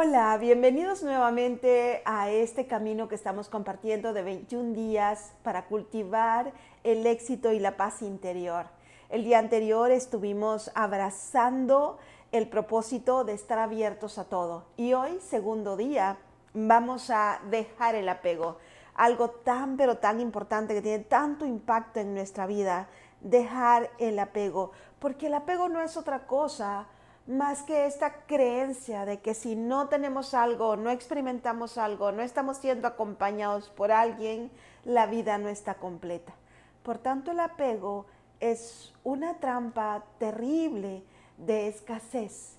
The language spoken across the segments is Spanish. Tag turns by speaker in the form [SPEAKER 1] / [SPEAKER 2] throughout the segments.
[SPEAKER 1] Hola, bienvenidos nuevamente a este camino que estamos compartiendo de 21 días para cultivar el éxito y la paz interior. El día anterior estuvimos abrazando el propósito de estar abiertos a todo y hoy, segundo día, vamos a dejar el apego, algo tan pero tan importante que tiene tanto impacto en nuestra vida, dejar el apego, porque el apego no es otra cosa más que esta creencia de que si no tenemos algo, no experimentamos algo, no estamos siendo acompañados por alguien, la vida no está completa. Por tanto, el apego es una trampa terrible de escasez,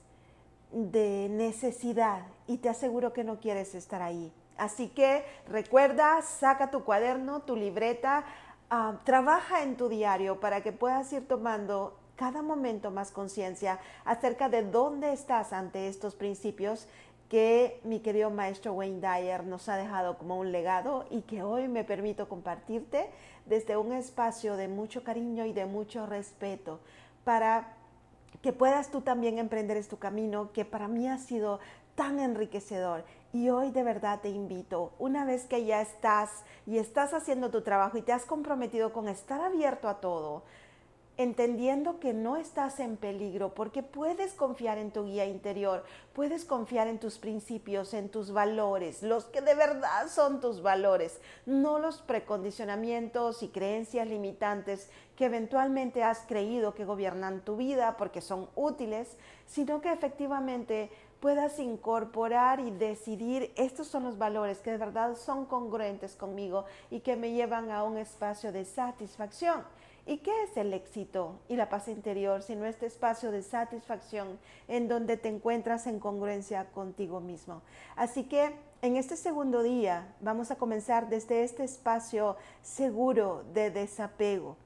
[SPEAKER 1] de necesidad, y te aseguro que no quieres estar ahí. Así que recuerda, saca tu cuaderno, tu libreta, ah, trabaja en tu diario para que puedas ir tomando cada momento más conciencia acerca de dónde estás ante estos principios que mi querido maestro Wayne Dyer nos ha dejado como un legado y que hoy me permito compartirte desde un espacio de mucho cariño y de mucho respeto para que puedas tú también emprender este camino que para mí ha sido tan enriquecedor. Y hoy de verdad te invito, una vez que ya estás y estás haciendo tu trabajo y te has comprometido con estar abierto a todo, entendiendo que no estás en peligro, porque puedes confiar en tu guía interior, puedes confiar en tus principios, en tus valores, los que de verdad son tus valores, no los precondicionamientos y creencias limitantes que eventualmente has creído que gobiernan tu vida porque son útiles, sino que efectivamente puedas incorporar y decidir estos son los valores que de verdad son congruentes conmigo y que me llevan a un espacio de satisfacción. ¿Y qué es el éxito y la paz interior sino este espacio de satisfacción en donde te encuentras en congruencia contigo mismo? Así que en este segundo día vamos a comenzar desde este espacio seguro de desapego,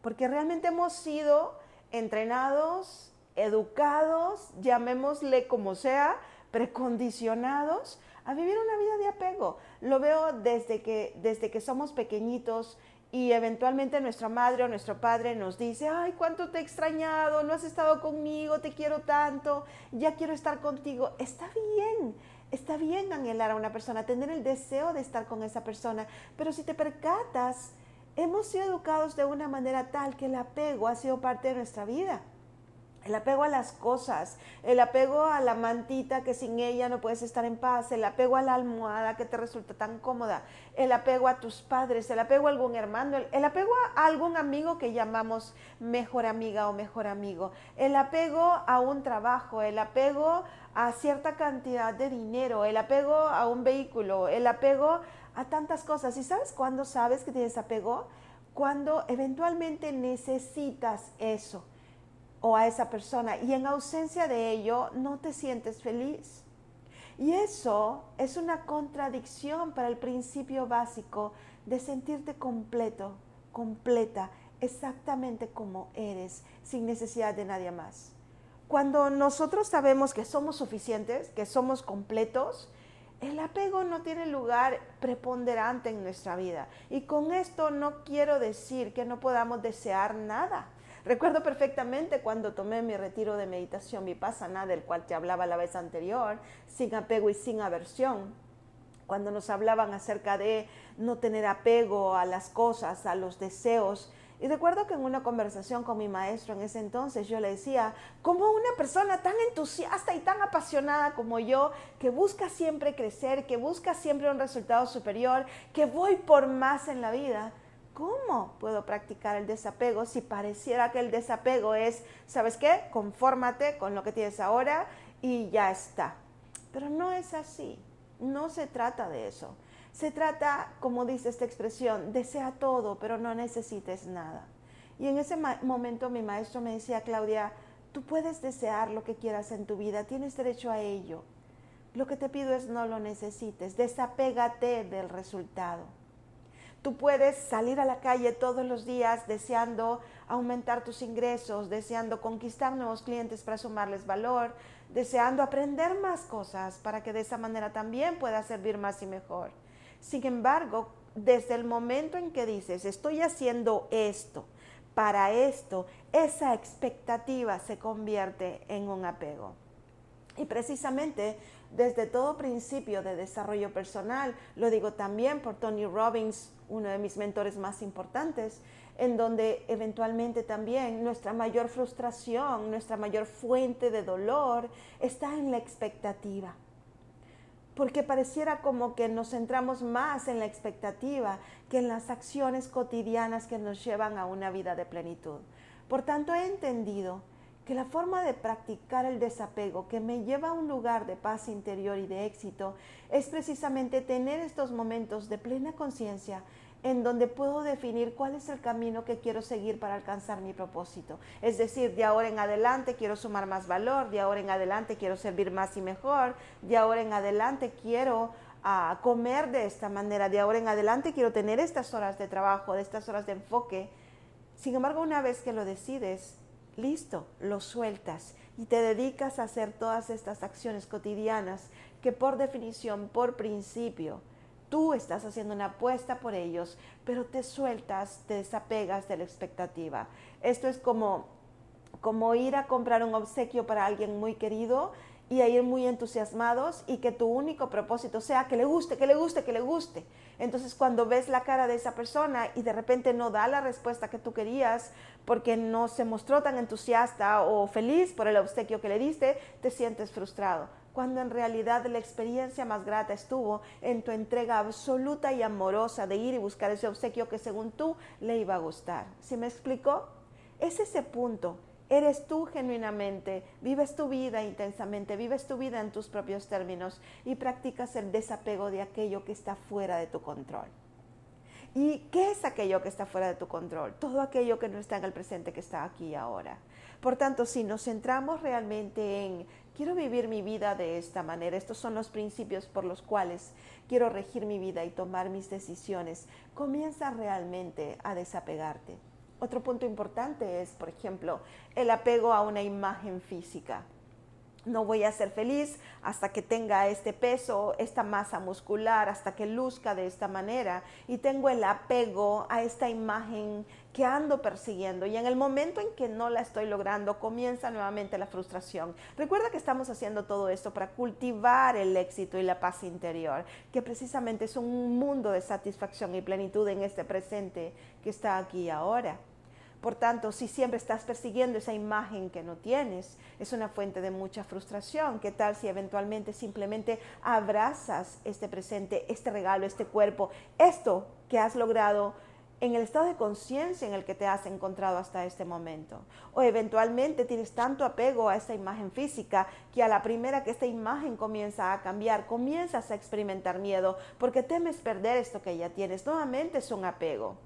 [SPEAKER 1] porque realmente hemos sido entrenados, educados, llamémosle como sea, precondicionados a vivir una vida de apego. Lo veo desde que, desde que somos pequeñitos y eventualmente nuestra madre o nuestro padre nos dice, ay, cuánto te he extrañado, no has estado conmigo, te quiero tanto, ya quiero estar contigo. Está bien, está bien anhelar a una persona, tener el deseo de estar con esa persona, pero si te percatas, hemos sido educados de una manera tal que el apego ha sido parte de nuestra vida. El apego a las cosas, el apego a la mantita que sin ella no puedes estar en paz, el apego a la almohada que te resulta tan cómoda, el apego a tus padres, el apego a algún hermano, el, apego a algún amigo que llamamos mejor amiga o mejor amigo, el apego a un trabajo, el apego a cierta cantidad de dinero, el apego a un vehículo, el apego a tantas cosas. ¿Y sabes cuándo sabes que tienes apego? Cuando eventualmente necesitas eso o a esa persona y en ausencia de ello no te sientes feliz. Y eso es una contradicción para el principio básico de sentirte completo, completa, exactamente como eres, sin necesidad de nadie más. Cuando nosotros sabemos que somos suficientes, que somos completos, el apego no tiene lugar preponderante en nuestra vida. Y con esto no quiero decir que no podamos desear nada Recuerdo perfectamente cuando tomé mi retiro de meditación vipassana, del cual te hablaba la vez anterior, sin apego y sin aversión. Cuando nos hablaban acerca de no tener apego a las cosas, a los deseos. Y recuerdo que en una conversación con mi maestro en ese entonces yo le decía, como una persona tan entusiasta y tan apasionada como yo, que busca siempre crecer, que busca siempre un resultado superior, que voy por más en la vida, ¿Cómo puedo practicar el desapego si pareciera que el desapego es, ¿sabes qué? Confórmate con lo que tienes ahora y ya está. Pero no es así. No se trata de eso. Se trata, como dice esta expresión, desea todo, pero no necesites nada. Y en ese momento mi maestro me decía, Claudia, tú puedes desear lo que quieras en tu vida, tienes derecho a ello. Lo que te pido es no lo necesites, desapégate del resultado. Tú puedes salir a la calle todos los días deseando aumentar tus ingresos, deseando conquistar nuevos clientes para sumarles valor, deseando aprender más cosas para que de esa manera también puedas servir más y mejor. Sin embargo, desde el momento en que dices, estoy haciendo esto, para esto, esa expectativa se convierte en un apego. Y precisamente desde todo principio de desarrollo personal, lo digo también por Tony Robbins, uno de mis mentores más importantes, en donde eventualmente también nuestra mayor frustración, nuestra mayor fuente de dolor está en la expectativa. Porque pareciera como que nos centramos más en la expectativa que en las acciones cotidianas que nos llevan a una vida de plenitud. Por tanto, he entendido que la forma de practicar el desapego que me lleva a un lugar de paz interior y de éxito es precisamente tener estos momentos de plena conciencia en donde puedo definir cuál es el camino que quiero seguir para alcanzar mi propósito. Es decir, de ahora en adelante quiero sumar más valor, de ahora en adelante quiero servir más y mejor, de ahora en adelante quiero ah, comer de esta manera, de ahora en adelante quiero tener estas horas de trabajo, de estas horas de enfoque. Sin embargo, una vez que lo decides, listo, lo sueltas y te dedicas a hacer todas estas acciones cotidianas que por definición, por principio, tú estás haciendo una apuesta por ellos, pero te sueltas, te desapegas de la expectativa. Esto es como, como ir a comprar un obsequio para alguien muy querido y a ir muy entusiasmados y que tu único propósito sea que le guste, que le guste, que le guste. Entonces cuando ves la cara de esa persona y de repente no da la respuesta que tú querías porque no se mostró tan entusiasta o feliz por el obsequio que le diste, te sientes frustrado. Cuando en realidad la experiencia más grata estuvo en tu entrega absoluta y amorosa de ir y buscar ese obsequio que según tú le iba a gustar. ¿Sí me explicó? Es ese punto Eres tú genuinamente, vives tu vida intensamente, vives tu vida en tus propios términos y practicas el desapego de aquello que está fuera de tu control. ¿Y qué es aquello que está fuera de tu control? Todo aquello que no está en el presente, que está aquí y ahora. Por tanto, si nos centramos realmente en, quiero vivir mi vida de esta manera, estos son los principios por los cuales quiero regir mi vida y tomar mis decisiones, comienza realmente a desapegarte. Otro punto importante es, por ejemplo, el apego a una imagen física. No voy a ser feliz hasta que tenga este peso, esta masa muscular, hasta que luzca de esta manera. Y tengo el apego a esta imagen que ando persiguiendo. Y en el momento en que no la estoy logrando, comienza nuevamente la frustración. Recuerda que estamos haciendo todo esto para cultivar el éxito y la paz interior, que precisamente es un mundo de satisfacción y plenitud en este presente que está aquí ahora. Por tanto, si siempre estás persiguiendo esa imagen que no tienes, es una fuente de mucha frustración. ¿Qué tal si eventualmente simplemente abrazas este presente, este regalo, este cuerpo, esto que has logrado en el estado de conciencia en el que te has encontrado hasta este momento. O eventualmente tienes tanto apego a esta imagen física que a la primera que esta imagen comienza a cambiar, comienzas a experimentar miedo porque temes perder esto que ya tienes. Nuevamente es un apego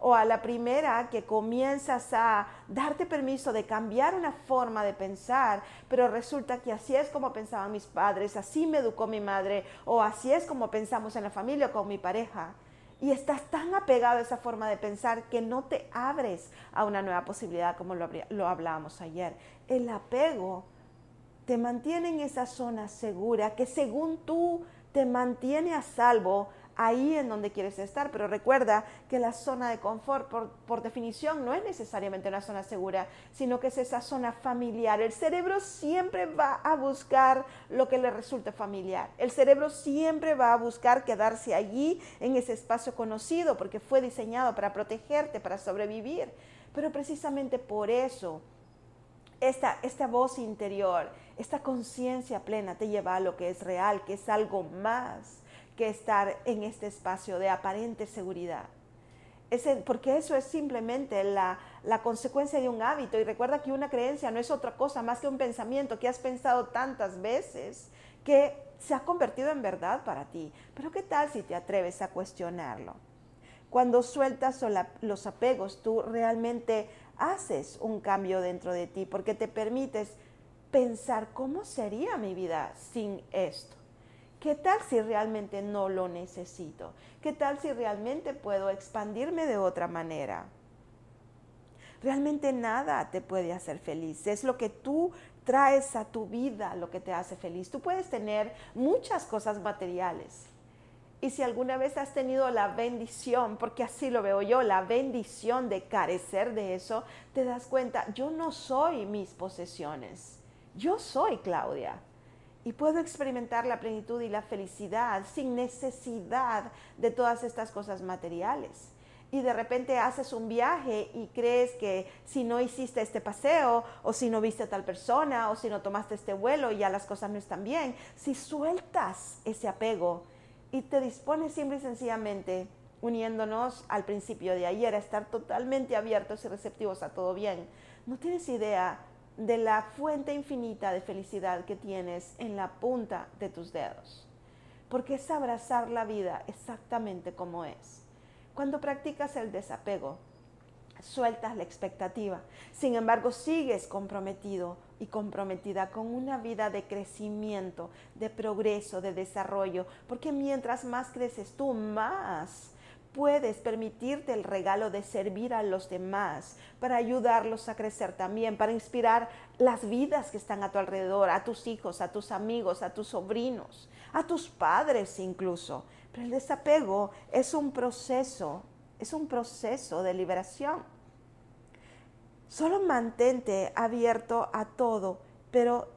[SPEAKER 1] o a la primera que comienzas a darte permiso de cambiar una forma de pensar, pero resulta que así es como pensaban mis padres, así me educó mi madre, o así es como pensamos en la familia con mi pareja. Y estás tan apegado a esa forma de pensar que no te abres a una nueva posibilidad como lo, lo hablábamos ayer. El apego te mantiene en esa zona segura que según tú te mantiene a salvo ahí en donde quieres estar. Pero recuerda que la zona de confort, por, definición, no es necesariamente una zona segura, sino que es esa zona familiar. El cerebro siempre va a buscar lo que le resulte familiar. El cerebro siempre va a buscar quedarse allí en ese espacio conocido, porque fue diseñado para protegerte, para sobrevivir. Pero precisamente por eso, esta, esta voz interior, esta conciencia plena te lleva a lo que es real, que es algo más que estar en este espacio de aparente seguridad. porque eso es simplemente la, la consecuencia de un hábito. Y recuerda que una creencia no es otra cosa más que un pensamiento que has pensado tantas veces que se ha convertido en verdad para ti. Pero ¿qué tal si te atreves a cuestionarlo? Cuando sueltas los apegos, tú realmente haces un cambio dentro de ti porque te permites pensar cómo sería mi vida sin esto. ¿Qué tal si realmente no lo necesito? ¿Qué tal si realmente puedo expandirme de otra manera? Realmente nada te puede hacer feliz. Es lo que tú traes a tu vida lo que te hace feliz. Tú puedes tener muchas cosas materiales. Y si alguna vez has tenido la bendición, porque así lo veo yo, la bendición de carecer de eso, te das cuenta, yo no soy mis posesiones. Yo soy Claudia. Y puedo experimentar la plenitud y la felicidad sin necesidad de todas estas cosas materiales. Y de repente haces un viaje y crees que si no hiciste este paseo, o si no viste a tal persona, o si no tomaste este vuelo, ya las cosas no están bien. Si sueltas ese apego y te dispones simple y sencillamente, uniéndonos al principio de ayer, a estar totalmente abiertos y receptivos a todo bien, no tienes idea de la fuente infinita de felicidad que tienes en la punta de tus dedos. Porque es abrazar la vida exactamente como es. Cuando practicas el desapego, sueltas la expectativa. Sin embargo, sigues comprometido y comprometida con una vida de crecimiento, de progreso, de desarrollo, porque mientras más creces tú, más puedes permitirte el regalo de servir a los demás, para ayudarlos a crecer también, para inspirar las vidas que están a tu alrededor, a tus hijos, a tus amigos, a tus sobrinos, a tus padres incluso. Pero el desapego es un proceso, es un proceso de liberación. Solo mantente abierto a todo, pero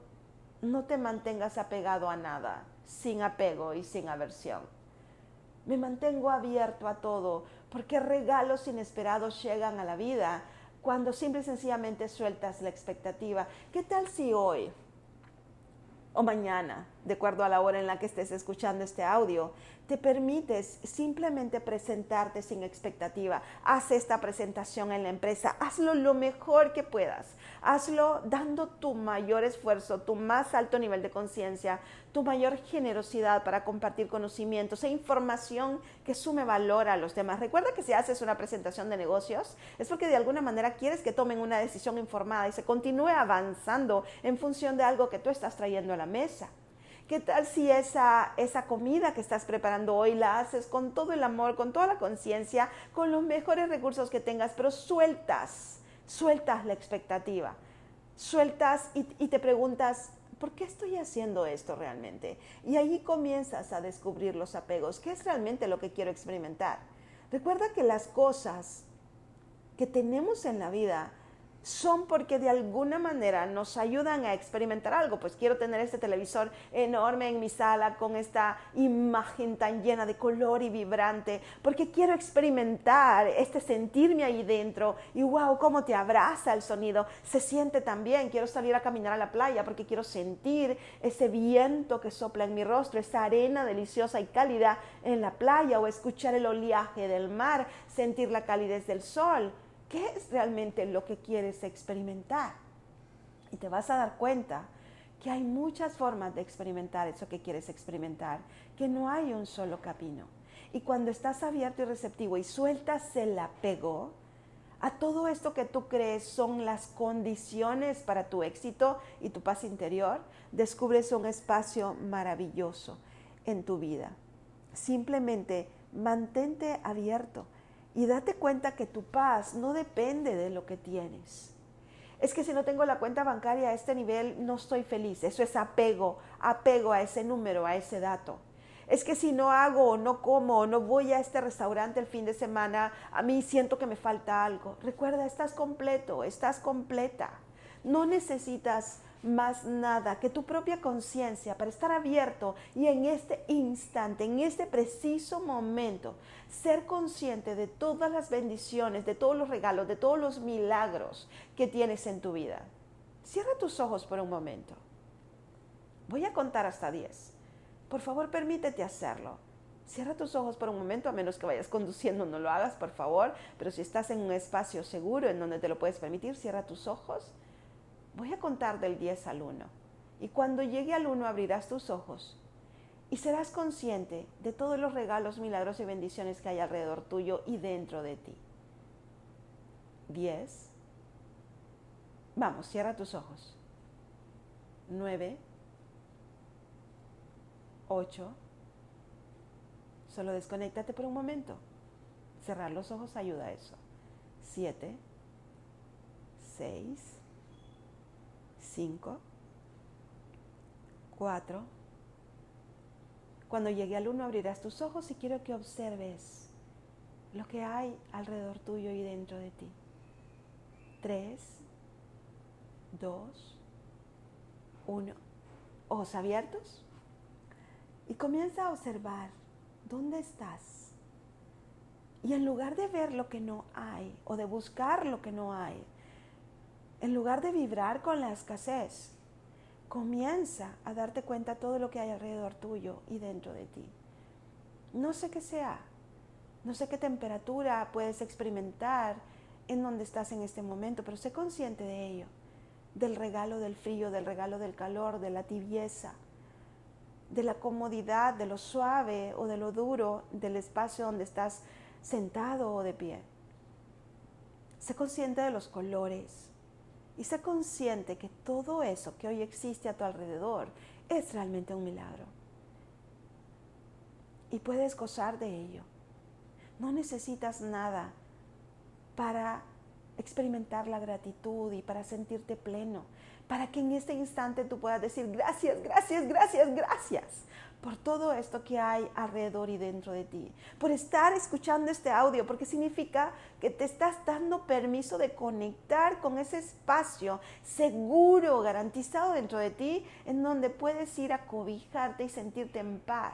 [SPEAKER 1] no te mantengas apegado a nada, sin apego y sin aversión. Me mantengo abierto a todo, porque regalos inesperados llegan a la vida cuando simple y sencillamente sueltas la expectativa. ¿Qué tal si hoy o mañana, de acuerdo a la hora en la que estés escuchando este audio, te permites simplemente presentarte sin expectativa. Haz esta presentación en la empresa, hazlo lo mejor que puedas. Hazlo dando tu mayor esfuerzo, tu más alto nivel de conciencia, tu mayor generosidad para compartir conocimientos e información que sume valor a los demás. Recuerda que si haces una presentación de negocios es porque de alguna manera quieres que tomen una decisión informada y se continúe avanzando en función de algo que tú estás trayendo a la mesa. ¿Qué tal si esa, esa comida que estás preparando hoy la haces con todo el amor, con toda la conciencia, con los mejores recursos que tengas, pero sueltas, sueltas la expectativa, sueltas y, y te preguntas, ¿por qué estoy haciendo esto realmente? Y ahí comienzas a descubrir los apegos. ¿Qué es realmente lo que quiero experimentar? Recuerda que las cosas que tenemos en la vida son porque de alguna manera nos ayudan a experimentar algo. Pues quiero tener este televisor enorme en mi sala con esta imagen tan llena de color y vibrante, porque quiero experimentar este sentirme ahí dentro y wow, cómo te abraza el sonido. Se siente también. Quiero salir a caminar a la playa porque quiero sentir ese viento que sopla en mi rostro, esa arena deliciosa y cálida en la playa o escuchar el oleaje del mar, sentir la calidez del sol. ¿Qué es realmente lo que quieres experimentar? Y te vas a dar cuenta que hay muchas formas de experimentar eso que quieres experimentar, que no hay un solo camino. Y cuando estás abierto y receptivo y sueltas el apego a todo esto que tú crees son las condiciones para tu éxito y tu paz interior, descubres un espacio maravilloso en tu vida. Simplemente mantente abierto y date cuenta que tu paz no depende de lo que tienes. Es que si no tengo la cuenta bancaria a este nivel, no estoy feliz. Eso es apego, apego a ese número, a ese dato. Es que si no hago o no como o no voy a este restaurante el fin de semana, a mí siento que me falta algo. Recuerda, estás completo, estás completa. No necesitas más nada que tu propia conciencia para estar abierto y en este instante, en este preciso momento, ser consciente de todas las bendiciones, de todos los regalos, de todos los milagros que tienes en tu vida. Cierra tus ojos por un momento. Voy a contar hasta 10. Por favor, permítete hacerlo. Cierra tus ojos por un momento, a menos que vayas conduciendo, no lo hagas, por favor. Pero si estás en un espacio seguro en donde te lo puedes permitir, cierra tus ojos Voy a contar del 10 al 1. Y cuando llegue al 1 abrirás tus ojos y serás consciente de todos los regalos, milagros y bendiciones que hay alrededor tuyo y dentro de ti. 10. Vamos, cierra tus ojos. 9. 8. Solo desconéctate por un momento. Cerrar los ojos ayuda a eso. 7. 6. 5, 4. Cuando llegue al 1 abrirás tus ojos y quiero que observes lo que hay alrededor tuyo y dentro de ti. 3, 2, 1. ojos abiertos y comienza a observar dónde estás. Y en lugar de ver lo que no hay o de buscar lo que no hay, en lugar de vibrar con la escasez, comienza a darte cuenta todo lo que hay alrededor tuyo y dentro de ti. No sé qué sea, no sé qué temperatura puedes experimentar en donde estás en este momento, pero sé consciente de ello, del regalo del frío, del regalo del calor, de la tibieza, de la comodidad, de lo suave o de lo duro del espacio donde estás sentado o de pie. Sé consciente de los colores y sé consciente que todo eso que hoy existe a tu alrededor es realmente un milagro. Y puedes gozar de ello. No necesitas nada para experimentar la gratitud y para sentirte pleno, para que en este instante tú puedas decir gracias, gracias, gracias, gracias por todo esto que hay alrededor y dentro de ti, por estar escuchando este audio, porque significa que te estás dando permiso de conectar con ese espacio seguro, garantizado dentro de ti, en donde puedes ir a cobijarte y sentirte en paz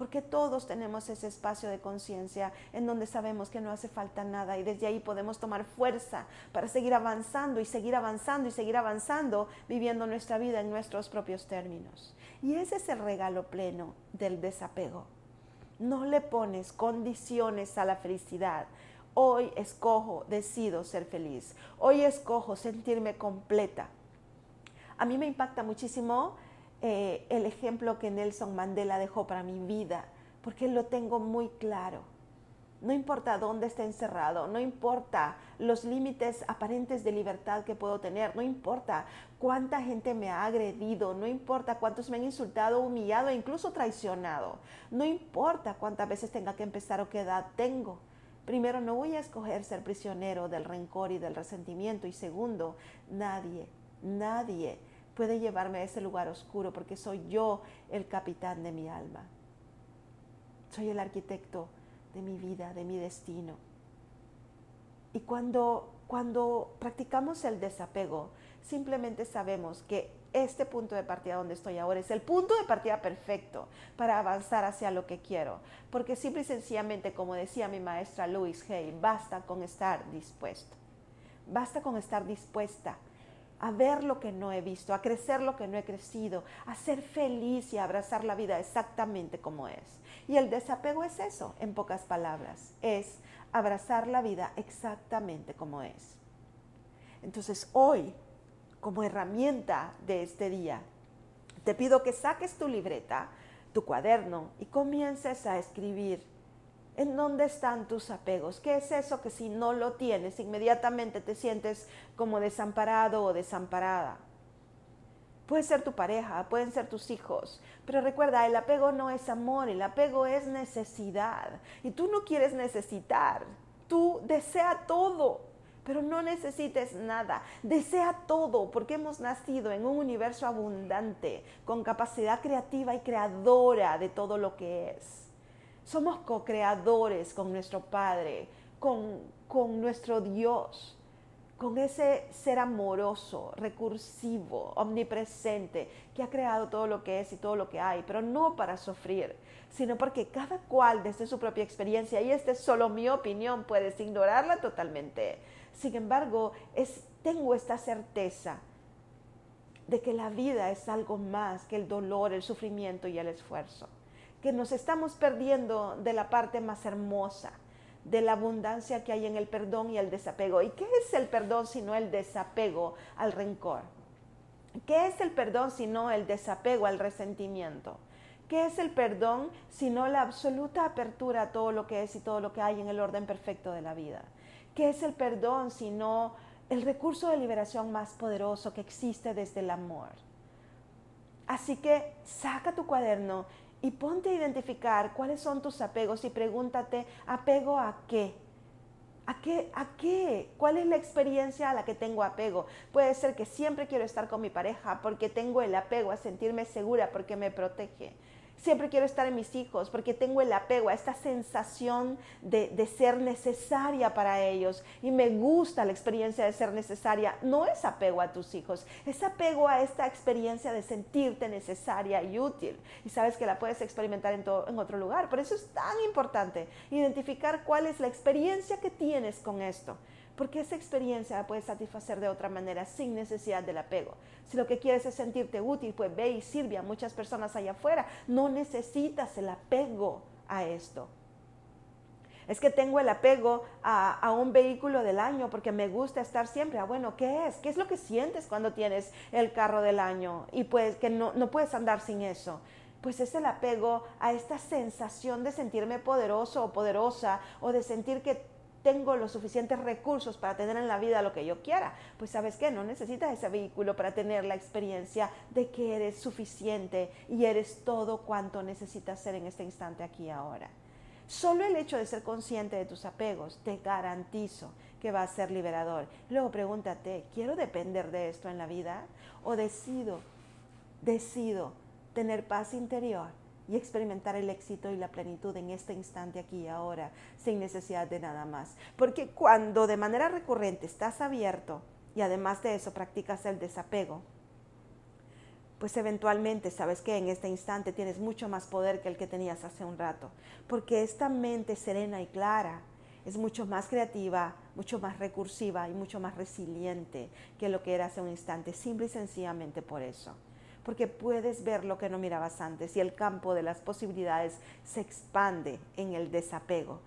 [SPEAKER 1] porque todos tenemos ese espacio de conciencia en donde sabemos que no hace falta nada y desde ahí podemos tomar fuerza para seguir avanzando y seguir avanzando y seguir avanzando viviendo nuestra vida en nuestros propios términos. Y ese es el regalo pleno del desapego. No le pones condiciones a la felicidad. Hoy escojo, decido ser feliz. Hoy escojo sentirme completa. A mí me impacta muchísimo eh, el ejemplo que Nelson Mandela dejó para mi vida, porque lo tengo muy claro. No importa dónde esté encerrado, no importa los límites aparentes de libertad que puedo tener, no importa cuánta gente me ha agredido, no importa cuántos me han insultado, humillado e incluso traicionado, no importa cuántas veces tenga que empezar o qué edad tengo. Primero, no voy a escoger ser prisionero del rencor y del resentimiento y segundo, nadie, nadie puede llevarme a ese lugar oscuro porque soy yo el capitán de mi alma. Soy el arquitecto de mi vida, de mi destino. Y cuando, cuando practicamos el desapego, simplemente sabemos que este punto de partida donde estoy ahora es el punto de partida perfecto para avanzar hacia lo que quiero. Porque simple y sencillamente, como decía mi maestra Louise Hay, basta con estar dispuesto. Basta con estar dispuesta a ver lo que no he visto, a crecer lo que no he crecido, a ser feliz y a abrazar la vida exactamente como es. Y el desapego es eso, en pocas palabras, es abrazar la vida exactamente como es. Entonces hoy, como herramienta de este día, te pido que saques tu libreta, tu cuaderno y comiences a escribir ¿En dónde están tus apegos? ¿Qué es eso que si no lo tienes, inmediatamente te sientes como desamparado o desamparada? Puede ser tu pareja, pueden ser tus hijos, pero recuerda, el apego no es amor, el apego es necesidad. Y tú no quieres necesitar, tú desea todo, pero no necesites nada. Desea todo porque hemos nacido en un universo abundante, con capacidad creativa y creadora de todo lo que es. Somos co-creadores con nuestro Padre, con, con nuestro Dios, con ese ser amoroso, recursivo, omnipresente, que ha creado todo lo que es y todo lo que hay, pero no para sufrir, sino porque cada cual desde su propia experiencia, y esta es solo mi opinión, puedes ignorarla totalmente. Sin embargo, tengo esta certeza de que la vida es algo más que el dolor, el sufrimiento y el esfuerzo que nos estamos perdiendo de la parte más hermosa, de la abundancia que hay en el perdón y el desapego. ¿Y qué es el perdón sino el desapego al rencor? ¿Qué es el perdón sino el desapego al resentimiento? ¿Qué es el perdón sino la absoluta apertura a todo lo que es y todo lo que hay en el orden perfecto de la vida? ¿Qué es el perdón sino el recurso de liberación más poderoso que existe desde el amor? Así que saca tu cuaderno y ponte a identificar cuáles son tus apegos y pregúntate, ¿apego a qué? ¿A qué? ¿A qué? ¿Cuál es la experiencia a la que tengo apego? Puede ser que siempre quiero estar con mi pareja porque tengo el apego a sentirme segura porque me protege. Siempre quiero estar en mis hijos porque tengo el apego a esta sensación de, de, ser necesaria para ellos y me gusta la experiencia de ser necesaria. No es apego a tus hijos, es apego a esta experiencia de sentirte necesaria y útil. Y sabes que la puedes experimentar en, todo, en otro lugar. Por eso es tan importante identificar cuál es la experiencia que tienes con esto porque esa experiencia la puedes satisfacer de otra manera sin necesidad del apego. Si lo que quieres es sentirte útil, pues ve y sirve a muchas personas allá afuera. No necesitas el apego a esto. Es que tengo el apego a, un vehículo del año porque me gusta estar siempre. Ah, bueno, ¿qué es? ¿Qué es lo que sientes cuando tienes el carro del año y pues que no, no puedes andar sin eso? Pues es el apego a esta sensación de sentirme poderoso o poderosa o de sentir que tengo los suficientes recursos para tener en la vida lo que yo quiera, pues sabes que no necesitas ese vehículo para tener la experiencia de que eres suficiente y eres todo cuanto necesitas ser en este instante aquí ahora. Solo el hecho de ser consciente de tus apegos te garantizo que va a ser liberador. Luego pregúntate, ¿quiero depender de esto en la vida? ¿O decido, decido tener paz interior y experimentar el éxito y la plenitud en este instante aquí y ahora, sin necesidad de nada más. Porque cuando de manera recurrente estás abierto y además de eso practicas el desapego, pues eventualmente sabes que en este instante tienes mucho más poder que el que tenías hace un rato, porque esta mente serena y clara es mucho más creativa, mucho más recursiva y mucho más resiliente que lo que era hace un instante, simple y sencillamente por eso porque puedes ver lo que no mirabas antes y el campo de las posibilidades se expande en el desapego.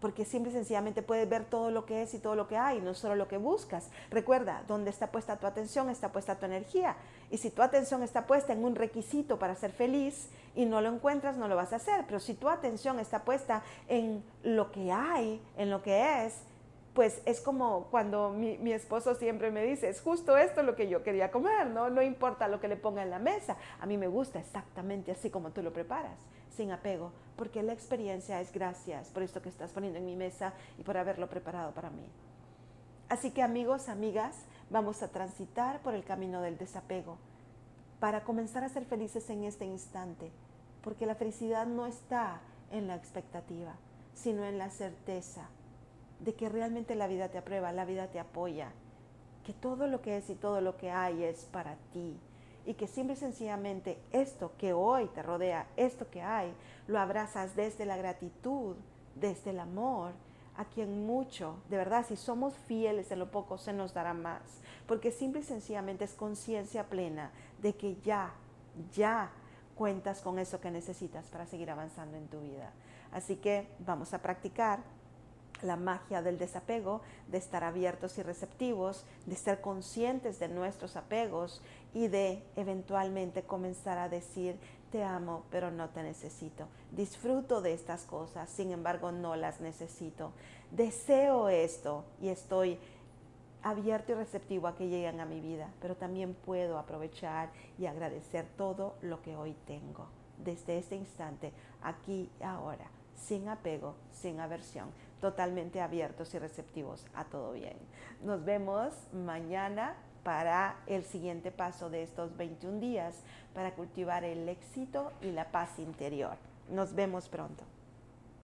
[SPEAKER 1] Porque simple y sencillamente puedes ver todo lo que es y todo lo que hay, no solo lo que buscas. Recuerda, donde está puesta tu atención, está puesta tu energía. Y si tu atención está puesta en un requisito para ser feliz y no lo encuentras, no lo vas a hacer. Pero si tu atención está puesta en lo que hay, en lo que es, pues es como cuando mi, esposo siempre me dice, es justo esto lo que yo quería comer, ¿no? No importa lo que le ponga en la mesa, a mí me gusta exactamente así como tú lo preparas, sin apego, porque la experiencia es gracias por esto que estás poniendo en mi mesa y por haberlo preparado para mí. Así que amigos, amigas, vamos a transitar por el camino del desapego para comenzar a ser felices en este instante, porque la felicidad no está en la expectativa, sino en la certeza de que realmente la vida te aprueba, la vida te apoya, que todo lo que es y todo lo que hay es para ti. Y que simple y sencillamente esto que hoy te rodea, esto que hay, lo abrazas desde la gratitud, desde el amor, a quien mucho, de verdad, si somos fieles en lo poco, se nos dará más, porque simple y sencillamente es conciencia plena de que ya, ya cuentas con eso que necesitas para seguir avanzando en tu vida. Así que vamos a practicar la magia del desapego, de estar abiertos y receptivos, de ser conscientes de nuestros apegos y de eventualmente comenzar a decir, te amo, pero no te necesito. Disfruto de estas cosas, sin embargo no las necesito. Deseo esto y estoy abierto y receptivo a que lleguen a mi vida, pero también puedo aprovechar y agradecer todo lo que hoy tengo, desde este instante, aquí y ahora, sin apego, sin aversión totalmente abiertos y receptivos a todo bien. Nos vemos mañana para el siguiente paso de estos 21 días para cultivar el éxito y la paz interior. Nos vemos pronto.